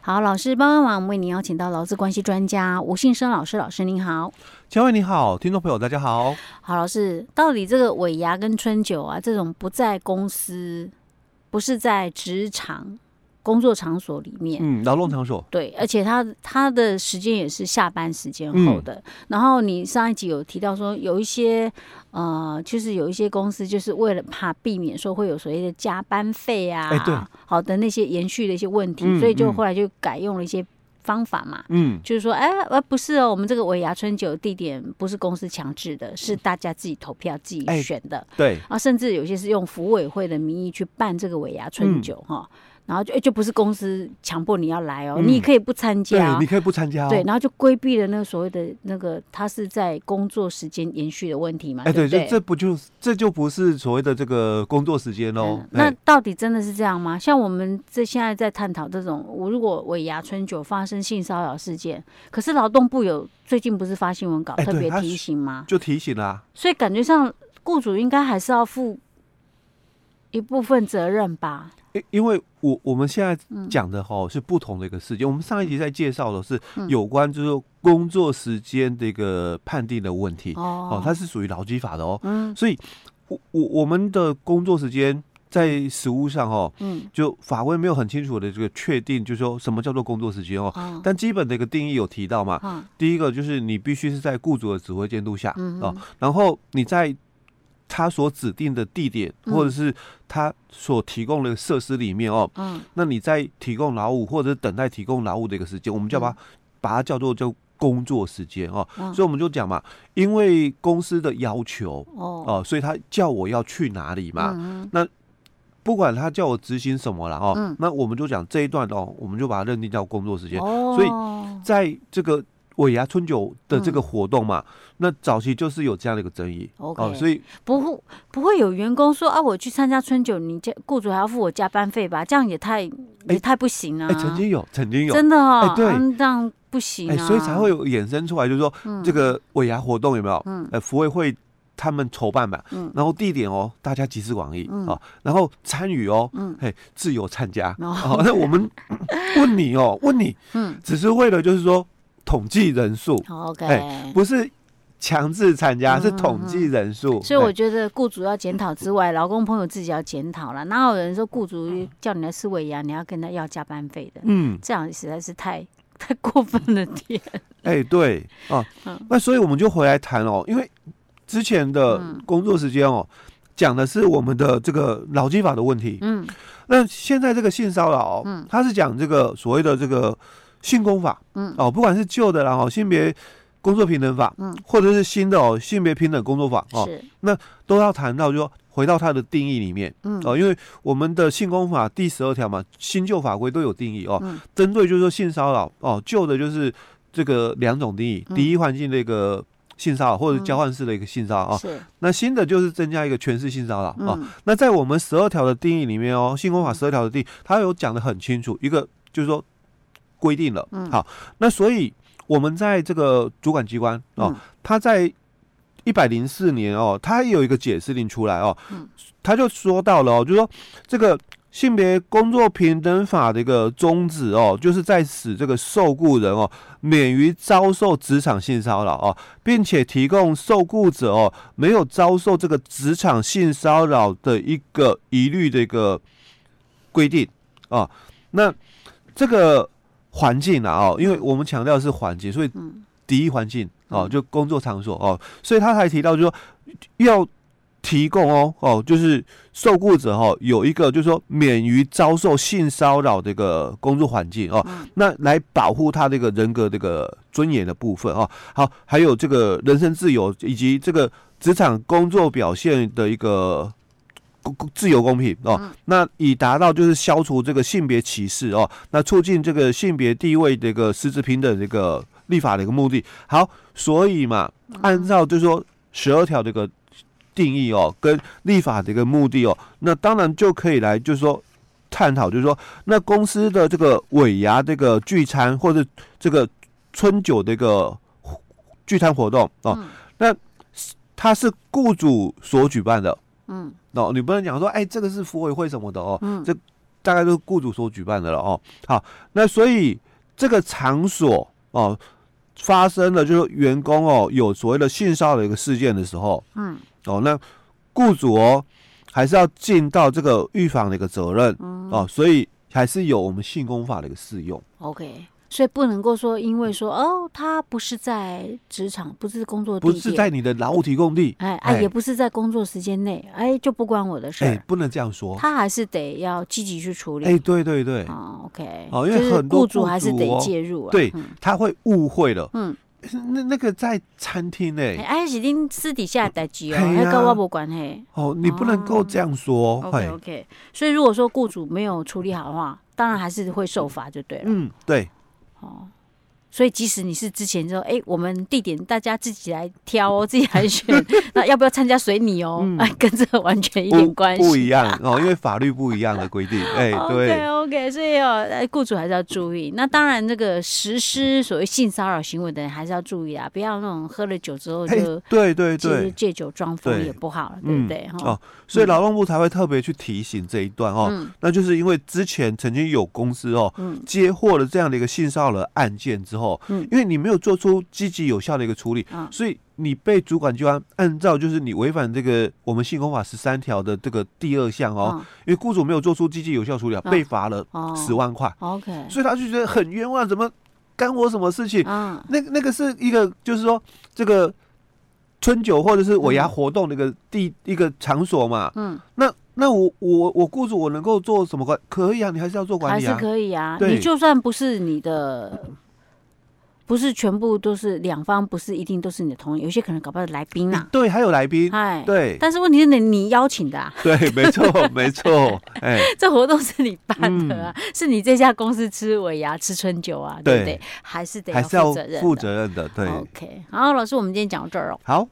好，老师帮帮忙，我们为您邀请到劳资关系专家吴信生老师，老师您好。嘉惠你好，听众朋友大家好。好，老师，到底这个尾牙跟春酒啊，这种不在公司，不是在职场。工作场所里面，嗯，劳动场所，对，而且他他的时间也是下班时间后的。嗯、然后你上一集有提到说，有一些呃，就是有一些公司就是为了怕避免说会有所谓的加班费啊，欸、对，好的那些延续的一些问题，嗯、所以就后来就改用了一些方法嘛，嗯，就是说，哎，呃，不是哦，我们这个尾牙春酒地点不是公司强制的，是大家自己投票自己选的，欸、对，啊，甚至有些是用服委会的名义去办这个尾牙春酒，哈、嗯。然后就就不是公司强迫你要来哦，嗯、你可以不参加，对，你可以不参加、哦，对，然后就规避了那个所谓的那个他是在工作时间延续的问题嘛，哎，对，对，这不就这就不是所谓的这个工作时间哦、嗯。那到底真的是这样吗？像我们这现在在探讨这种，我如果尾牙春酒发生性骚扰事件，可是劳动部有最近不是发新闻稿特别提醒吗？就提醒了、啊，所以感觉上雇主应该还是要负一部分责任吧。因因为我我们现在讲的哈是不同的一个事件，嗯、我们上一集在介绍的是有关就是工作时间的一个判定的问题。哦，哦，它是属于劳基法的哦，嗯，所以我我我们的工作时间在实务上哦，嗯，就法规没有很清楚的这个确定，就是说什么叫做工作时间哦，哦，但基本的一个定义有提到嘛，嗯、第一个就是你必须是在雇主的指挥监督下，嗯哦，然后你在。他所指定的地点，或者是他所提供的设施里面哦，嗯，那你在提供劳务或者等待提供劳务的一个时间，我们就把它、嗯、把它叫做叫工作时间哦，嗯、所以我们就讲嘛，因为公司的要求哦，哦，所以他叫我要去哪里嘛，嗯、那不管他叫我执行什么了哦，嗯、那我们就讲这一段哦，我们就把它认定叫工作时间，哦、所以在这个。尾牙春酒的这个活动嘛，嗯、那早期就是有这样的一个争议哦 Okay、呃，所以不会不会有员工说啊，我去参加春酒，你加雇主还要付我加班费吧？这样也太也太不行了。哎、欸欸，曾经有，曾经有，真的哦，欸、对、嗯，这样不行啊、欸。所以才会有衍生出来，就是说、嗯、这个尾牙活动有没有？嗯，呃，福委会他们筹办吧，嗯，然后地点哦，大家集思广益啊、嗯哦，然后参与哦，嗯，嘿，自由参加。嗯、哦，那我们 问你哦，问你，嗯，只是为了就是说。统计人数，OK，欸，不是强制参加，嗯、是统计人数。所以我觉得雇主要检讨之外，劳、欸、工朋友自己要检讨了。哪有人说雇主叫你来吃尾牙，你要跟他要加班费的？嗯，这样实在是太太过分了点。哎、欸，对哦，嗯、那所以我们就回来谈哦，因为之前的工作时间哦，讲的是我们的这个劳基法的问题。嗯，那现在这个性骚扰，嗯，他是讲这个所谓的这个。性工法，嗯，哦，不管是旧的啦，哦，性别工作平等法，嗯，或者是新的哦，性别平等工作法，哦，是，那都要谈到，就说回到它的定义里面，嗯，哦，因为我们的性工法第十二条嘛，新旧法规都有定义哦，嗯，针对就是说性骚扰，哦，旧的就是这个两种定义，第一环境的一个性骚扰或者交换式的一个性骚扰啊，是，那新的就是增加一个诠释性骚扰啊，那在我们十二条的定义里面哦，性工法十二条的定义，它有讲的很清楚，一个就是说。规定了，好，那所以我们在这个主管机关哦，他在一百零四年哦，他有一个解释令出来哦，他就说到了哦，就是说这个性别工作平等法的一个宗旨哦，就是在使这个受雇人哦免于遭受职场性骚扰哦，并且提供受雇者哦没有遭受这个职场性骚扰的一个疑虑的一个规定啊，那这个。环境啊，哦，因为我们强调的是环境，所以第一环境哦，就工作场所哦，所以他才提到，就是说要提供哦哦，就是受雇者哦有一个就是说免于遭受性骚扰的一个工作环境哦，那来保护他这个人格这个尊严的部分哦，好，还有这个人身自由以及这个职场工作表现的一个。自由公平哦，那以达到就是消除这个性别歧视哦，那促进这个性别地位的一个实质平等这个立法的一个目的。好，所以嘛，按照就是说十二条这个定义哦，跟立法的一个目的哦，那当然就可以来就是说探讨，就是说那公司的这个尾牙这个聚餐或者这个春酒的一个聚餐活动哦，那它是雇主所举办的。嗯，哦，你不能讲说，哎，这个是服委会什么的哦，嗯，这大概都是雇主所举办的了哦。好，那所以这个场所哦发生了，就是员工哦有所谓的性骚扰的一个事件的时候，嗯，哦，那雇主哦还是要尽到这个预防的一个责任，嗯、哦，所以还是有我们性工法的一个适用。OK。所以不能够说，因为说哦，他不是在职场，不是工作地，不是在你的劳务提供地，哎哎，也不是在工作时间内，哎，就不关我的事。哎，不能这样说，他还是得要积极去处理。哎，对对对，哦，OK，哦，因为很多雇主还是得介入啊，对，他会误会了，嗯，那那个在餐厅呢，哎，是您私底下的代志哦，那跟我无关系。哦，你不能够这样说。OK OK，所以如果说雇主没有处理好的话，当然还是会受罚就对了。嗯，对，哦。所以，即使你是之前说，哎、欸，我们地点大家自己来挑哦，自己来选，那要不要参加随你哦？哎、嗯，跟这个完全一点关系不，不一样哦，因为法律不一样的规定。哎、欸，对 OK，所以哦，雇主还是要注意。那当然，这个实施所谓性骚扰行为的人还是要注意啊，不要那种喝了酒之后就对对对借酒装疯也不好，对，对不对？哦，所以劳动部才会特别去提醒这一段哦，嗯、那就是因为之前曾经有公司哦，嗯、接获了这样的一个性骚扰的案件之后。嗯，因为你没有做出积极有效的一个处理，嗯，所以你被主管机关按照就是你违反这个我们性工法十三条的这个第二项哦，因为雇主没有做出积极有效处理，被罚了十万块。OK，所以他就觉得很冤枉，怎么干我什么事情？嗯，那那个是一个就是说这个春酒或者是尾牙活动的一个第一个场所嘛。嗯，那那我我我雇主我能够做什么管？可以啊，你还是要做管理啊，还是可以啊。你就算不是你的。不是全部都是两方，不是一定都是你的同意，有些可能搞不好来宾啊。对，还有来宾。哎，对。但是问题是你你邀请的啊。对，没错，没错。哎，这活动是你办的啊，是你这家公司吃尾牙吃春酒啊，对不对？还是得要负责任。负责任的，对。OK，好，老师，我们今天讲到这儿哦。好。